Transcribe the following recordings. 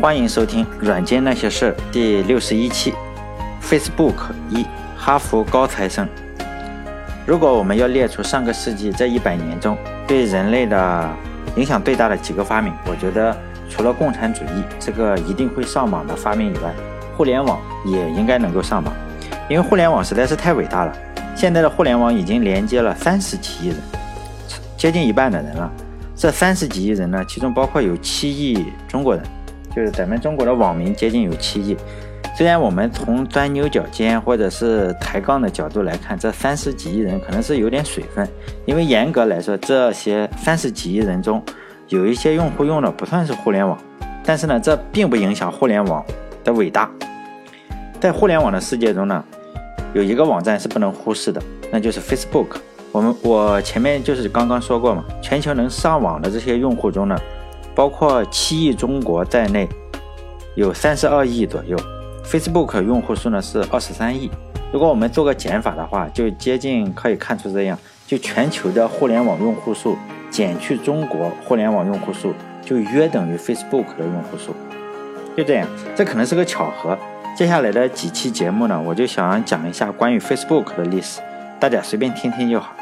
欢迎收听《软件那些事》第六十一期。Facebook 一哈佛高材生。如果我们要列出上个世纪这一百年中对人类的影响最大的几个发明，我觉得除了共产主义这个一定会上榜的发明以外，互联网也应该能够上榜，因为互联网实在是太伟大了。现在的互联网已经连接了三十几亿人，接近一半的人了。这三十几亿人呢，其中包括有七亿中国人，就是咱们中国的网民接近有七亿。虽然我们从钻牛角尖或者是抬杠的角度来看，这三十几亿人可能是有点水分，因为严格来说，这些三十几亿人中有一些用户用的不算是互联网，但是呢，这并不影响互联网的伟大。在互联网的世界中呢，有一个网站是不能忽视的，那就是 Facebook。我们我前面就是刚刚说过嘛，全球能上网的这些用户中呢，包括七亿中国在内，有三十二亿左右。Facebook 用户数呢是二十三亿。如果我们做个减法的话，就接近可以看出这样，就全球的互联网用户数减去中国互联网用户数，就约等于 Facebook 的用户数。就这样，这可能是个巧合。接下来的几期节目呢，我就想讲一下关于 Facebook 的历史，大家随便听听就好。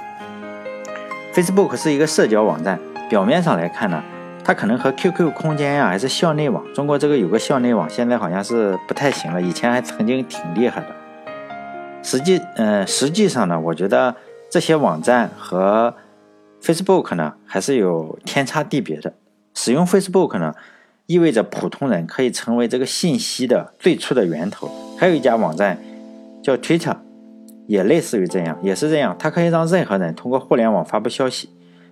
Facebook 是一个社交网站，表面上来看呢，它可能和 QQ 空间呀，还是校内网。中国这个有个校内网，现在好像是不太行了，以前还曾经挺厉害的。实际，嗯，实际上呢，我觉得这些网站和 Facebook 呢，还是有天差地别的。使用 Facebook 呢，意味着普通人可以成为这个信息的最初的源头。还有一家网站叫 Twitter。也类似于这样，也是这样，它可以让任何人通过互联网发布消息。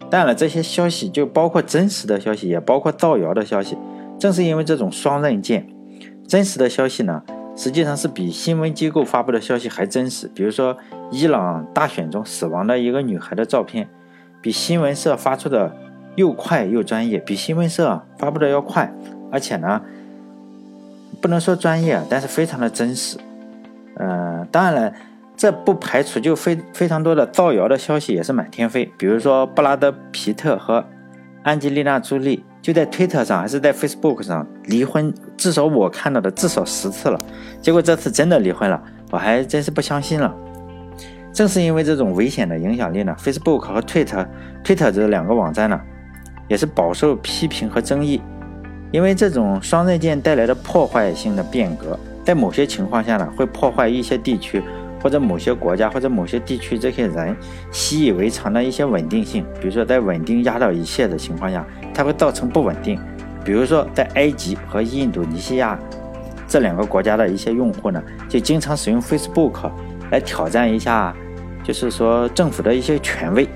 当然了，这些消息就包括真实的消息，也包括造谣的消息。正是因为这种双刃剑，真实的消息呢，实际上是比新闻机构发布的消息还真实。比如说，伊朗大选中死亡的一个女孩的照片，比新闻社发出的又快又专业，比新闻社发布的要快，而且呢，不能说专业，但是非常的真实。嗯，当然了。这不排除就非非常多的造谣的消息也是满天飞，比如说布拉德皮特和安吉丽娜朱莉就在推特上还是在 Facebook 上离婚，至少我看到的至少十次了。结果这次真的离婚了，我还真是不相信了。正是因为这种危险的影响力呢，Facebook 和 Twitter Twitter 这两个网站呢，也是饱受批评和争议，因为这种双刃剑带来的破坏性的变革，在某些情况下呢，会破坏一些地区。或者某些国家或者某些地区这些人习以为常的一些稳定性，比如说在稳定压倒一切的情况下，它会造成不稳定。比如说在埃及和印度尼西亚这两个国家的一些用户呢，就经常使用 Facebook 来挑战一下，就是说政府的一些权威、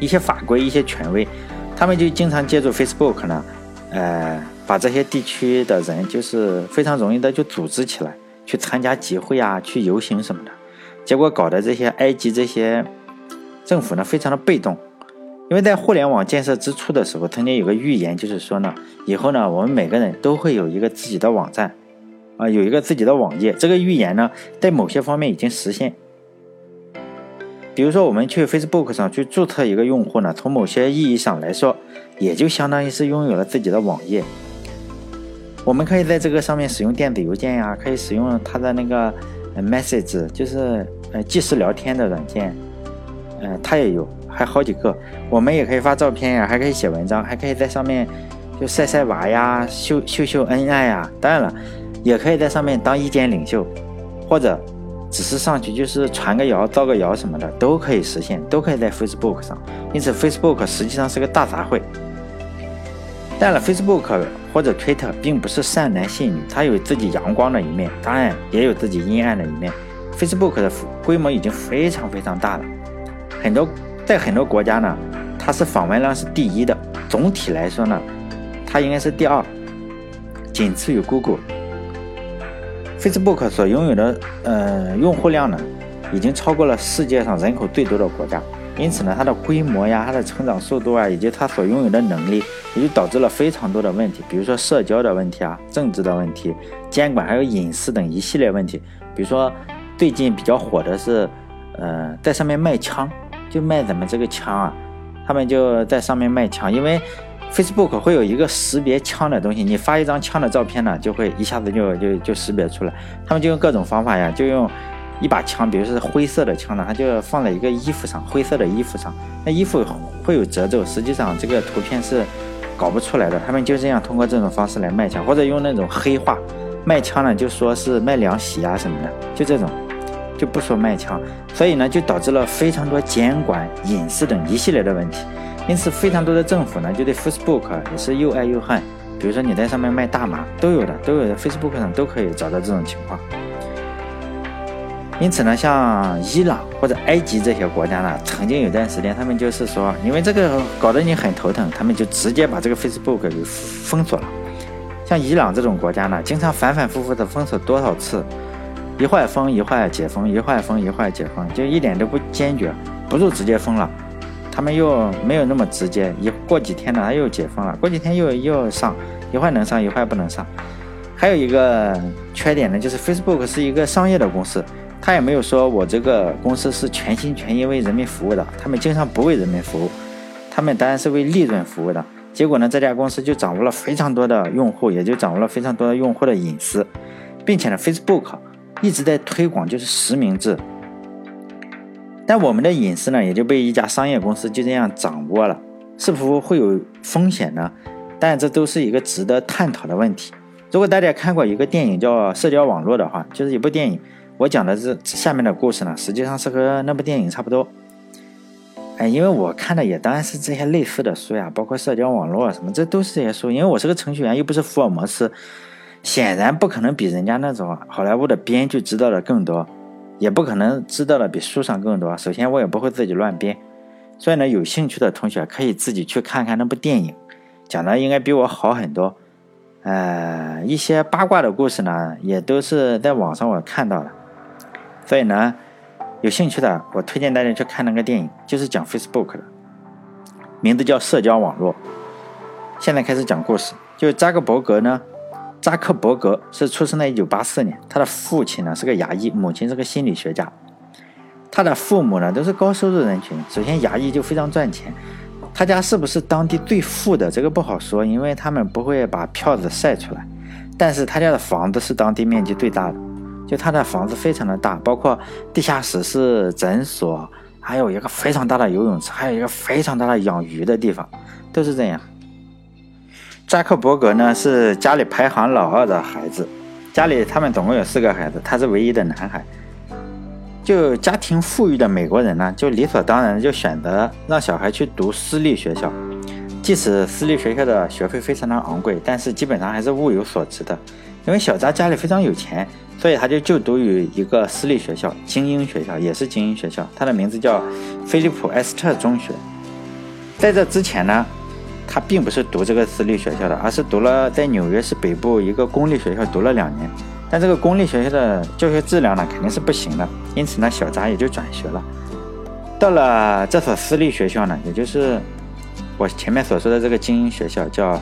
一些法规、一些权威，他们就经常借助 Facebook 呢，呃，把这些地区的人就是非常容易的就组织起来。去参加集会啊，去游行什么的，结果搞得这些埃及这些政府呢非常的被动，因为在互联网建设之初的时候，曾经有个预言，就是说呢，以后呢我们每个人都会有一个自己的网站，啊，有一个自己的网页。这个预言呢，在某些方面已经实现。比如说，我们去 Facebook 上去注册一个用户呢，从某些意义上来说，也就相当于是拥有了自己的网页。我们可以在这个上面使用电子邮件呀，可以使用它的那个 message，就是呃即时聊天的软件，呃，它也有，还好几个。我们也可以发照片呀，还可以写文章，还可以在上面就晒晒娃呀，秀秀秀恩爱呀。当然了，也可以在上面当意见领袖，或者只是上去就是传个谣、造个谣什么的，都可以实现，都可以在 Facebook 上。因此，Facebook 实际上是个大杂烩。但了，Facebook 或者 Twitter 并不是善男信女，它有自己阳光的一面，当然也有自己阴暗的一面。Facebook 的规模已经非常非常大了，很多在很多国家呢，它是访问量是第一的。总体来说呢，它应该是第二，仅次于 Google。Facebook 所拥有的呃用户量呢，已经超过了世界上人口最多的国家。因此呢，它的规模呀，它的成长速度啊，以及它所拥有的能力，也就导致了非常多的问题，比如说社交的问题啊，政治的问题，监管还有隐私等一系列问题。比如说最近比较火的是，呃，在上面卖枪，就卖咱们这个枪啊，他们就在上面卖枪，因为 Facebook 会有一个识别枪的东西，你发一张枪的照片呢，就会一下子就就就识别出来。他们就用各种方法呀，就用一把枪，比如是灰色的枪呢，它就放在一个衣服上，灰色的衣服上，那衣服会有褶皱，实际上这个图片是搞不出来的。他们就这样通过这种方式来卖枪，或者用那种黑话卖枪呢，就说是卖凉席啊什么的，就这种就不说卖枪，所以呢，就导致了非常多监管、隐私等一系列的问题。因此，非常多的政府呢，就对 Facebook 也是又爱又恨。比如说，你在上面卖大麻，都有的，都有的，Facebook 上都可以找到这种情况。因此呢，像伊朗或者埃及这些国家呢，曾经有段时间，他们就是说，因为这个搞得你很头疼，他们就直接把这个 Facebook 给封锁了。像伊朗这种国家呢，经常反反复复的封锁多少次，一会儿封一会儿解封，一会儿封一会儿解封，就一点都不坚决，不如直接封了。他们又没有那么直接，一过几天呢，他又解封了，过几天又又上，一会儿能上，一会儿不能上。还有一个缺点呢，就是 Facebook 是一个商业的公司，他也没有说我这个公司是全心全意为人民服务的，他们经常不为人民服务，他们当然是为利润服务的。结果呢，这家公司就掌握了非常多的用户，也就掌握了非常多的用户的隐私，并且呢，Facebook 一直在推广就是实名制。但我们的隐私呢，也就被一家商业公司就这样掌握了，是否会有风险呢？但这都是一个值得探讨的问题。如果大家看过一个电影叫《社交网络》的话，就是一部电影。我讲的这下面的故事呢，实际上是和那部电影差不多。哎，因为我看的也当然是这些类似的书呀，包括社交网络什么，这都是这些书。因为我是个程序员，又不是福尔摩斯，显然不可能比人家那种好莱坞的编剧知道的更多。也不可能知道的比书上更多。首先，我也不会自己乱编，所以呢，有兴趣的同学可以自己去看看那部电影，讲的应该比我好很多。呃，一些八卦的故事呢，也都是在网上我看到的。所以呢，有兴趣的，我推荐大家去看那个电影，就是讲 Facebook 的，名字叫《社交网络》。现在开始讲故事，就扎克伯格呢。扎克伯格是出生在一九八四年，他的父亲呢是个牙医，母亲是个心理学家。他的父母呢都是高收入人群。首先，牙医就非常赚钱。他家是不是当地最富的？这个不好说，因为他们不会把票子晒出来。但是他家的房子是当地面积最大的，就他的房子非常的大，包括地下室是诊所，还有一个非常大的游泳池，还有一个非常大的养鱼的地方，都是这样。扎克伯格呢是家里排行老二的孩子，家里他们总共有四个孩子，他是唯一的男孩。就家庭富裕的美国人呢，就理所当然就选择让小孩去读私立学校，即使私立学校的学费非常的昂贵，但是基本上还是物有所值的。因为小扎家里非常有钱，所以他就就读于一个私立学校，精英学校，也是精英学校，它的名字叫菲利普·埃斯特中学。在这之前呢。他并不是读这个私立学校的，而是读了在纽约市北部一个公立学校读了两年。但这个公立学校的教学质量呢，肯定是不行的。因此呢，小扎也就转学了。到了这所私立学校呢，也就是我前面所说的这个精英学校，叫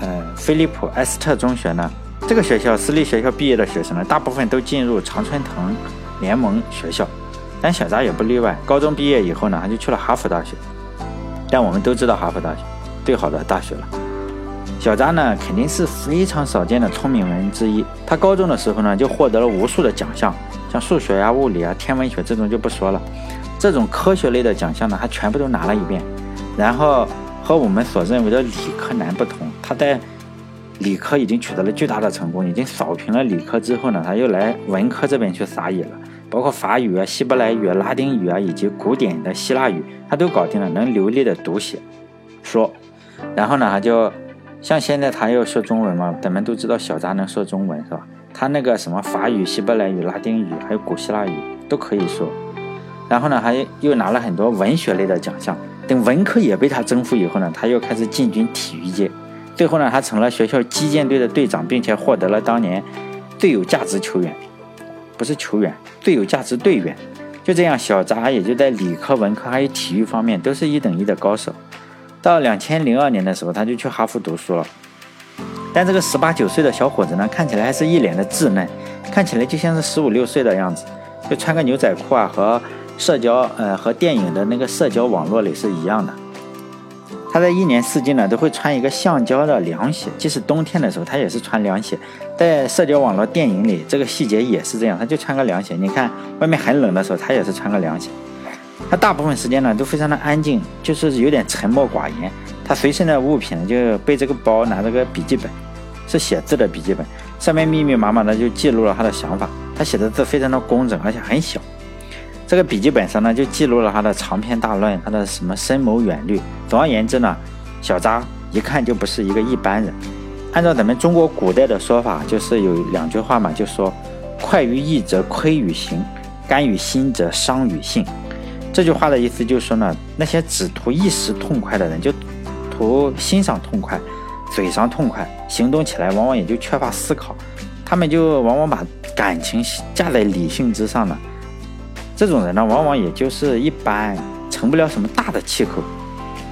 呃菲利普埃斯特中学呢。这个学校私立学校毕业的学生呢，大部分都进入常春藤联盟学校，但小扎也不例外。高中毕业以后呢，他就去了哈佛大学。但我们都知道哈佛大学。最好的大学了，小扎呢肯定是非常少见的聪明人之一。他高中的时候呢就获得了无数的奖项，像数学呀、物理啊、天文学这种就不说了。这种科学类的奖项呢，他全部都拿了一遍。然后和我们所认为的理科男不同，他在理科已经取得了巨大的成功，已经扫平了理科之后呢，他又来文科这边去撒野了，包括法语啊、希伯来语啊、拉丁语啊以及古典的希腊语，他都搞定了，能流利的读写说。然后呢，他就像现在他要说中文嘛，咱们都知道小扎能说中文是吧？他那个什么法语、希伯来语、拉丁语，还有古希腊语都可以说。然后呢，还又拿了很多文学类的奖项。等文科也被他征服以后呢，他又开始进军体育界。最后呢，他成了学校击剑队的队长，并且获得了当年最有价值球员，不是球员，最有价值队员。就这样，小扎也就在理科、文科还有体育方面都是一等一的高手。到两千零二年的时候，他就去哈佛读书了。但这个十八九岁的小伙子呢，看起来还是一脸的稚嫩，看起来就像是十五六岁的样子，就穿个牛仔裤啊，和社交呃和电影的那个社交网络里是一样的。他在一年四季呢都会穿一个橡胶的凉鞋，即使冬天的时候他也是穿凉鞋。在社交网络电影里，这个细节也是这样，他就穿个凉鞋。你看外面很冷的时候，他也是穿个凉鞋。他大部分时间呢都非常的安静，就是有点沉默寡言。他随身的物品就背这个包，拿着个笔记本，是写字的笔记本，上面密密麻麻的就记录了他的想法。他写的字非常的工整，而且很小。这个笔记本上呢，就记录了他的长篇大论，他的什么深谋远虑。总而言之呢，小扎一看就不是一个一般人。按照咱们中国古代的说法，就是有两句话嘛，就说“快于意则亏于行，甘于心则伤于性”。这句话的意思就是说呢，那些只图一时痛快的人，就图心上痛快，嘴上痛快，行动起来往往也就缺乏思考。他们就往往把感情架在理性之上呢。这种人呢，往往也就是一般，成不了什么大的气候，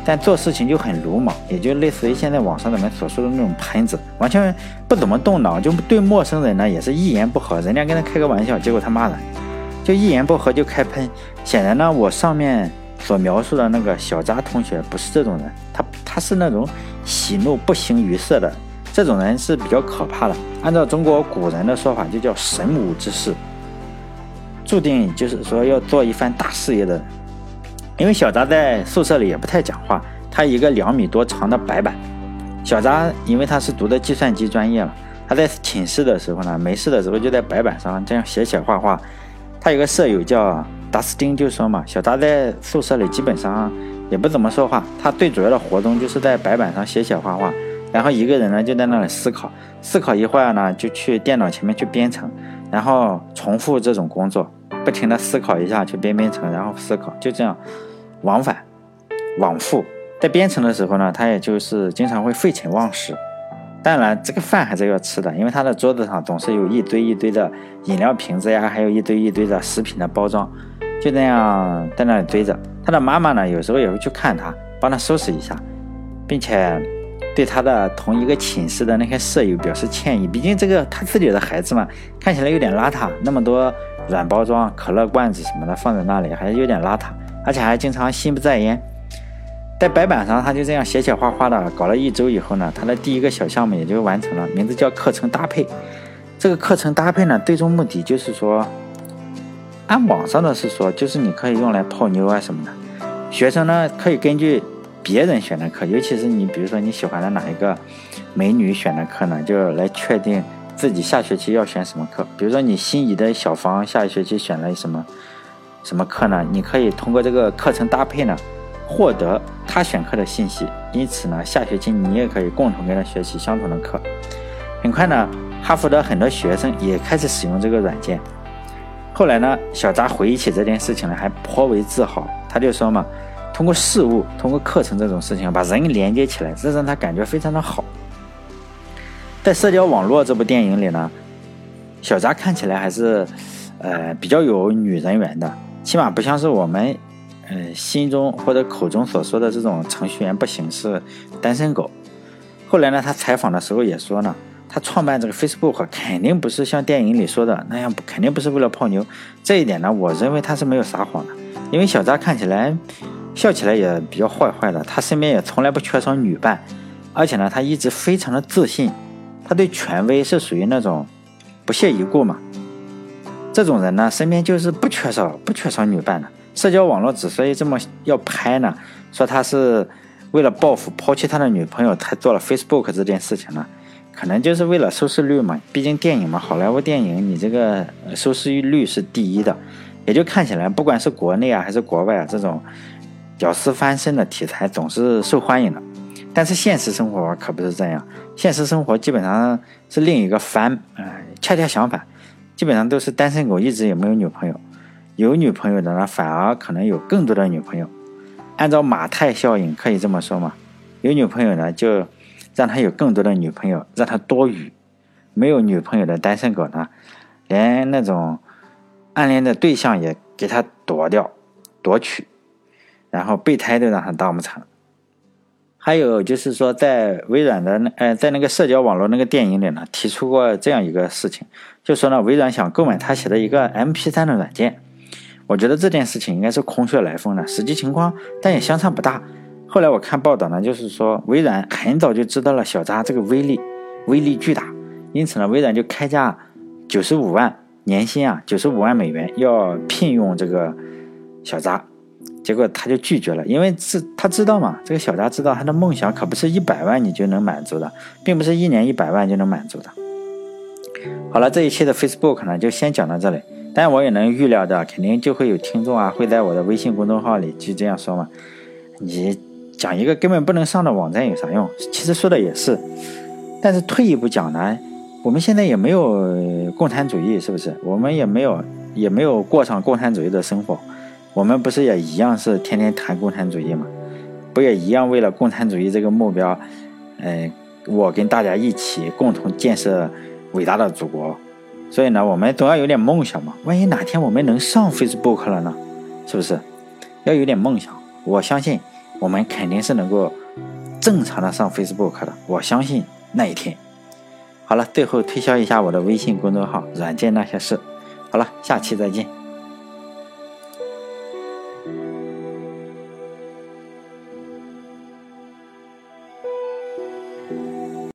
但做事情就很鲁莽，也就类似于现在网上咱们所说的那种喷子，完全不怎么动脑，就对陌生人呢也是一言不合，人家跟他开个玩笑，结果他骂人，就一言不合就开喷。显然呢，我上面所描述的那个小扎同学不是这种人，他他是那种喜怒不形于色的，这种人是比较可怕的。按照中国古人的说法，就叫神武之士。注定就是说要做一番大事业的人，因为小扎在宿舍里也不太讲话，他一个两米多长的白板。小扎因为他是读的计算机专业嘛，他在寝室的时候呢，没事的时候就在白板上这样写写画画。他有个舍友叫达斯汀，就说嘛，小扎在宿舍里基本上也不怎么说话，他最主要的活动就是在白板上写写画画，然后一个人呢就在那里思考，思考一会儿呢就去电脑前面去编程，然后重复这种工作。不停的思考一下，去编编程，然后思考，就这样往返往复。在编程的时候呢，他也就是经常会废寝忘食。当然，这个饭还是要吃的，因为他的桌子上总是有一堆一堆的饮料瓶子呀，还有一堆一堆的食品的包装，就那样在那里堆着。他的妈妈呢，有时候也会去看他，帮他收拾一下，并且对他的同一个寝室的那些舍友表示歉意。毕竟这个他自己的孩子嘛，看起来有点邋遢，那么多。软包装、可乐罐子什么的放在那里，还是有点邋遢，而且还经常心不在焉。在白板上，他就这样写写画画的，搞了一周以后呢，他的第一个小项目也就完成了，名字叫课程搭配。这个课程搭配呢，最终目的就是说，按网上的是说，就是你可以用来泡妞啊什么的。学生呢，可以根据别人选的课，尤其是你比如说你喜欢的哪一个美女选的课呢，就来确定。自己下学期要选什么课？比如说你心仪的小芳下学期选了什么什么课呢？你可以通过这个课程搭配呢，获得他选课的信息。因此呢，下学期你也可以共同跟他学习相同的课。很快呢，哈佛的很多学生也开始使用这个软件。后来呢，小扎回忆起这件事情呢，还颇为自豪。他就说嘛，通过事物，通过课程这种事情，把人连接起来，这让他感觉非常的好。在社交网络这部电影里呢，小扎看起来还是，呃，比较有女人缘的，起码不像是我们，呃，心中或者口中所说的这种程序员不行是单身狗。后来呢，他采访的时候也说呢，他创办这个 Facebook 肯定不是像电影里说的那样，肯定不是为了泡妞。这一点呢，我认为他是没有撒谎的，因为小扎看起来笑起来也比较坏坏的，他身边也从来不缺少女伴，而且呢，他一直非常的自信。他对权威是属于那种不屑一顾嘛，这种人呢，身边就是不缺少不缺少女伴的。社交网络之所以这么要拍呢，说他是为了报复抛弃他的女朋友才做了 Facebook 这件事情呢，可能就是为了收视率嘛。毕竟电影嘛，好莱坞电影你这个收视率是第一的，也就看起来不管是国内啊还是国外啊，这种屌丝翻身的题材总是受欢迎的。但是现实生活可不是这样，现实生活基本上是另一个番，哎，恰恰相反，基本上都是单身狗，一直也没有女朋友，有女朋友的呢，反而可能有更多的女朋友。按照马太效应可以这么说嘛，有女朋友呢，就让他有更多的女朋友，让他多余；没有女朋友的单身狗呢，连那种暗恋的对象也给他夺掉、夺取，然后备胎都让他当不成。还有就是说，在微软的那呃，在那个社交网络那个电影里呢，提出过这样一个事情，就说呢，微软想购买他写的一个 MP3 的软件。我觉得这件事情应该是空穴来风的，实际情况但也相差不大。后来我看报道呢，就是说微软很早就知道了小扎这个威力，威力巨大，因此呢，微软就开价九十五万年薪啊，九十五万美元要聘用这个小扎，结果他就拒绝了，因为知他知道嘛，这个小扎知道他的梦想可不是一百万你就能满足的，并不是一年一百万就能满足的。好了，这一期的 Facebook 呢就先讲到这里，但我也能预料的，肯定就会有听众啊会在我的微信公众号里就这样说嘛，你。讲一个根本不能上的网站有啥用？其实说的也是，但是退一步讲呢，我们现在也没有共产主义，是不是？我们也没有，也没有过上共产主义的生活。我们不是也一样是天天谈共产主义吗？不也一样为了共产主义这个目标，嗯，我跟大家一起共同建设伟大的祖国。所以呢，我们总要有点梦想嘛。万一哪天我们能上 Facebook 了呢？是不是？要有点梦想。我相信。我们肯定是能够正常的上 Facebook 的，我相信那一天。好了，最后推销一下我的微信公众号“软件那些事”。好了，下期再见。